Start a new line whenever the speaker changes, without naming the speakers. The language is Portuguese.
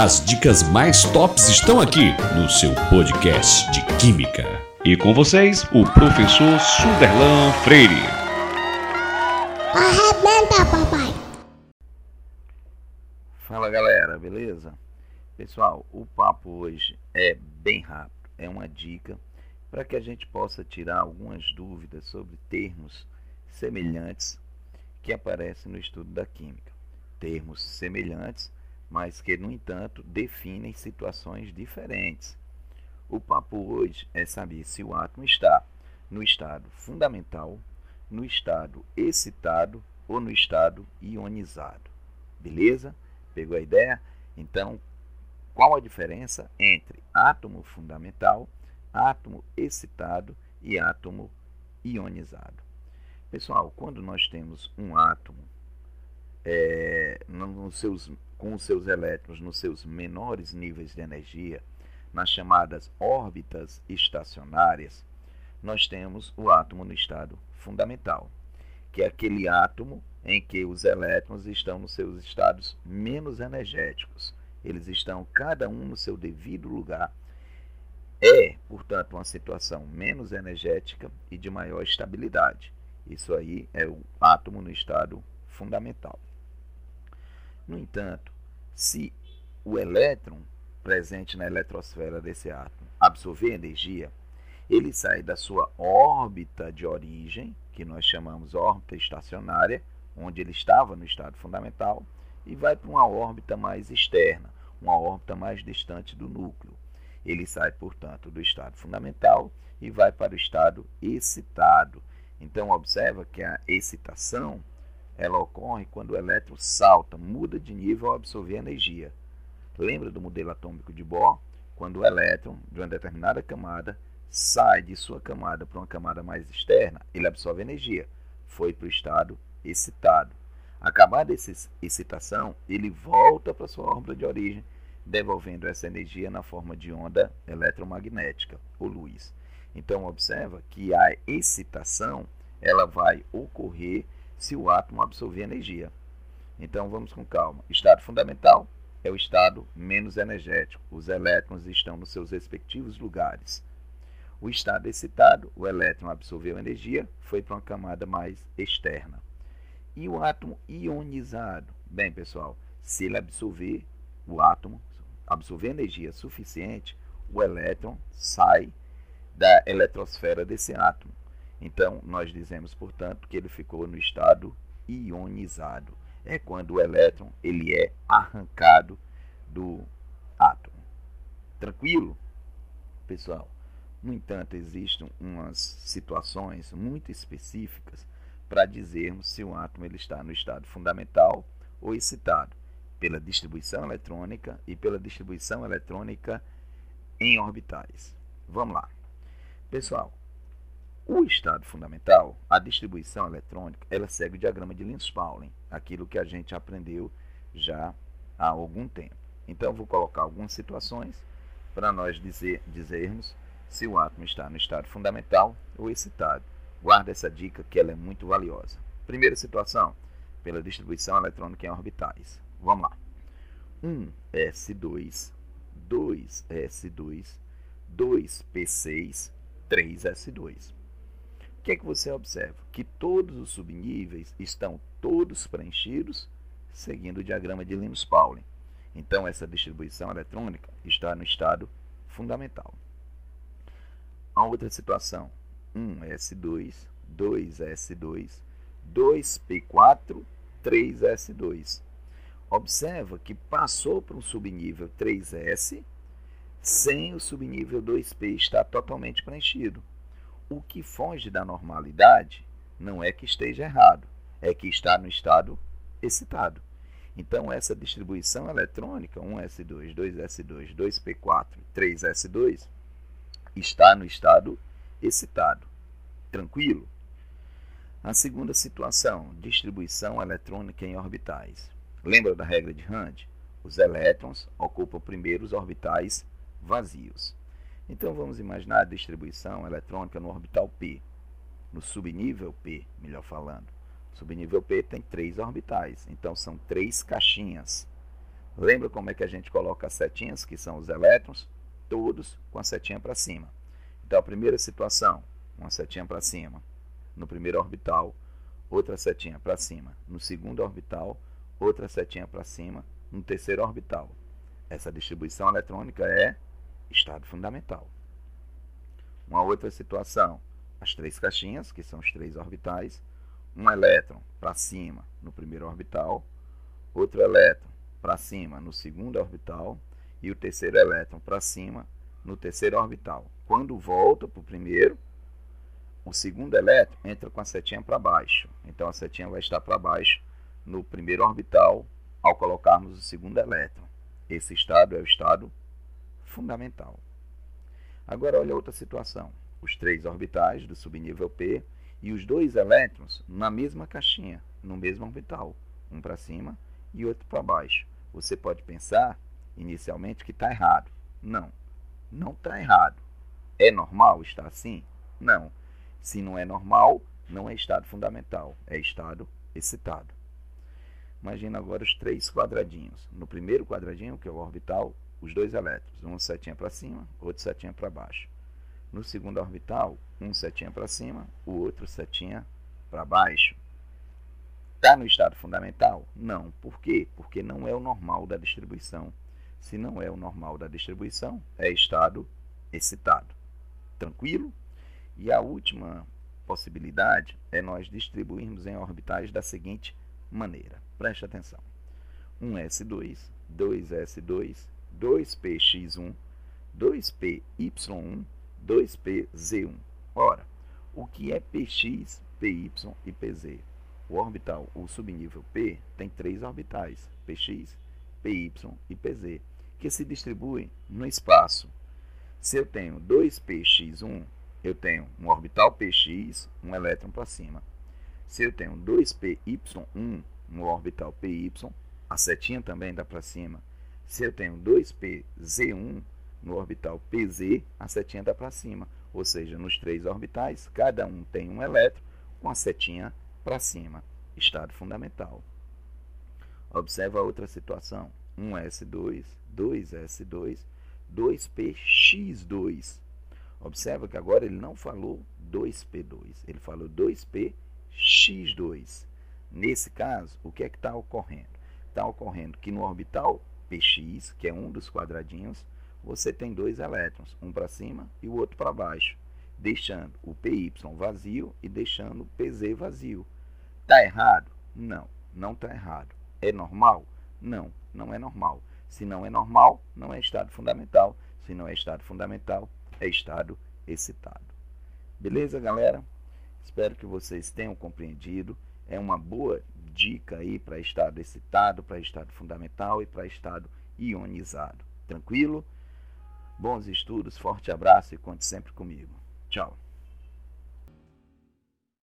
As dicas mais tops estão aqui no seu podcast de Química. E com vocês, o professor Suderlan Freire.
Arrebenta, papai!
Fala galera, beleza? Pessoal, o papo hoje é bem rápido. É uma dica para que a gente possa tirar algumas dúvidas sobre termos semelhantes que aparecem no estudo da química. Termos semelhantes, mas que, no entanto, definem situações diferentes. O papo hoje é saber se o átomo está no estado fundamental, no estado excitado ou no estado ionizado. Beleza? Pegou a ideia? Então, qual a diferença entre átomo fundamental, átomo excitado e átomo ionizado? Pessoal, quando nós temos um átomo é, nos seus, com os seus elétrons nos seus menores níveis de energia, nas chamadas órbitas estacionárias, nós temos o átomo no estado fundamental, que é aquele átomo em que os elétrons estão nos seus estados menos energéticos. Eles estão cada um no seu devido lugar. É, portanto, uma situação menos energética e de maior estabilidade. Isso aí é o átomo no estado fundamental. No entanto, se o elétron presente na eletrosfera desse átomo absorver energia, ele sai da sua órbita de origem, que nós chamamos órbita estacionária, onde ele estava no estado fundamental, e vai para uma órbita mais externa, uma órbita mais distante do núcleo. Ele sai, portanto, do estado fundamental e vai para o estado excitado, então observa que a excitação ela ocorre quando o elétron salta, muda de nível ao absorver energia. Lembra do modelo atômico de Bohr? Quando o elétron de uma determinada camada sai de sua camada para uma camada mais externa, ele absorve energia. Foi para o estado excitado. Acabada essa excitação, ele volta para sua órbita de origem, devolvendo essa energia na forma de onda eletromagnética, ou luz. Então observa que a excitação ela vai ocorrer se o átomo absorver energia. Então vamos com calma. Estado fundamental é o estado menos energético. Os elétrons estão nos seus respectivos lugares. O estado excitado, o elétron absorveu energia, foi para uma camada mais externa. E o átomo ionizado? Bem, pessoal, se ele absorver o átomo, absorver energia suficiente, o elétron sai da eletrosfera desse átomo. Então, nós dizemos, portanto, que ele ficou no estado ionizado. É quando o elétron ele é arrancado do átomo. Tranquilo? Pessoal, no entanto, existem umas situações muito específicas para dizermos se o átomo ele está no estado fundamental ou excitado, pela distribuição eletrônica e pela distribuição eletrônica em orbitais. Vamos lá. Pessoal, o estado fundamental, a distribuição eletrônica, ela segue o diagrama de Linus-Pauling, aquilo que a gente aprendeu já há algum tempo. Então, vou colocar algumas situações para nós dizer, dizermos se o átomo está no estado fundamental ou excitado. Guarda essa dica que ela é muito valiosa. Primeira situação, pela distribuição eletrônica em orbitais. Vamos lá. 1s2, 2s2, 2p6, 3S2. O que é que você observa? Que todos os subníveis estão todos preenchidos seguindo o diagrama de Linus-Pauling. Então, essa distribuição eletrônica está no estado fundamental. A outra situação, 1S2, 2S2, 2P4, 3S2. Observa que passou para um subnível 3S sem o subnível 2P estar totalmente preenchido. O que foge da normalidade não é que esteja errado, é que está no estado excitado. Então, essa distribuição eletrônica, 1S2, 2S2, 2P4, 3S2, está no estado excitado. Tranquilo? A segunda situação, distribuição eletrônica em orbitais. Lembra da regra de Rand? Os elétrons ocupam primeiro os orbitais vazios. Então vamos imaginar a distribuição eletrônica no orbital P, no subnível P, melhor falando. O subnível P tem três orbitais, então são três caixinhas. Lembra como é que a gente coloca as setinhas, que são os elétrons? Todos com a setinha para cima. Então, a primeira situação, uma setinha para cima. No primeiro orbital, outra setinha para cima. No segundo orbital, outra setinha para cima. No terceiro orbital. Essa distribuição eletrônica é estado fundamental. Uma outra situação, as três caixinhas, que são os três orbitais, um elétron para cima no primeiro orbital, outro elétron para cima no segundo orbital e o terceiro elétron para cima no terceiro orbital. Quando volta para o primeiro, o segundo elétron entra com a setinha para baixo. Então a setinha vai estar para baixo no primeiro orbital ao colocarmos o segundo elétron. Esse estado é o estado fundamental. Agora olha outra situação. Os três orbitais do subnível P e os dois elétrons na mesma caixinha, no mesmo orbital, um para cima e outro para baixo. Você pode pensar inicialmente que está errado. Não, não está errado. É normal estar assim? Não. Se não é normal, não é estado fundamental, é estado excitado. Imagina agora os três quadradinhos. No primeiro quadradinho, que é o orbital, os dois elétrons, um setinha para cima, outro setinha para baixo. No segundo orbital, um setinha para cima, o outro setinha para baixo. Está no estado fundamental? Não. Por quê? Porque não é o normal da distribuição. Se não é o normal da distribuição, é estado excitado. Tranquilo? E a última possibilidade é nós distribuirmos em orbitais da seguinte maneira. Preste atenção. 1s2, 2s2, 2px1, 2py1, 2pz1. Ora, o que é px, py e pz? O orbital, o subnível P, tem três orbitais, px, py e pz, que se distribuem no espaço. Se eu tenho 2px1, eu tenho um orbital px, um elétron para cima. Se eu tenho 2py1 no orbital py, a setinha também dá para cima. Se eu tenho 2pz1 no orbital pz, a setinha dá para cima. Ou seja, nos três orbitais, cada um tem um elétron com a setinha para cima. Estado fundamental. Observa outra situação. 1s2, 2s2, 2px2. Observa que agora ele não falou 2p2, ele falou 2px2. Nesse caso, o que é que está ocorrendo? Está ocorrendo que no orbital px, que é um dos quadradinhos, você tem dois elétrons, um para cima e o outro para baixo, deixando o py vazio e deixando o pz vazio. Está errado? Não, não está errado. É normal? Não, não é normal. Se não é normal, não é estado fundamental. Se não é estado fundamental, é estado excitado. Beleza, galera? Espero que vocês tenham compreendido. É uma boa dica aí para estado excitado, para estado fundamental e para estado ionizado. Tranquilo? Bons estudos, forte abraço e conte sempre comigo. Tchau.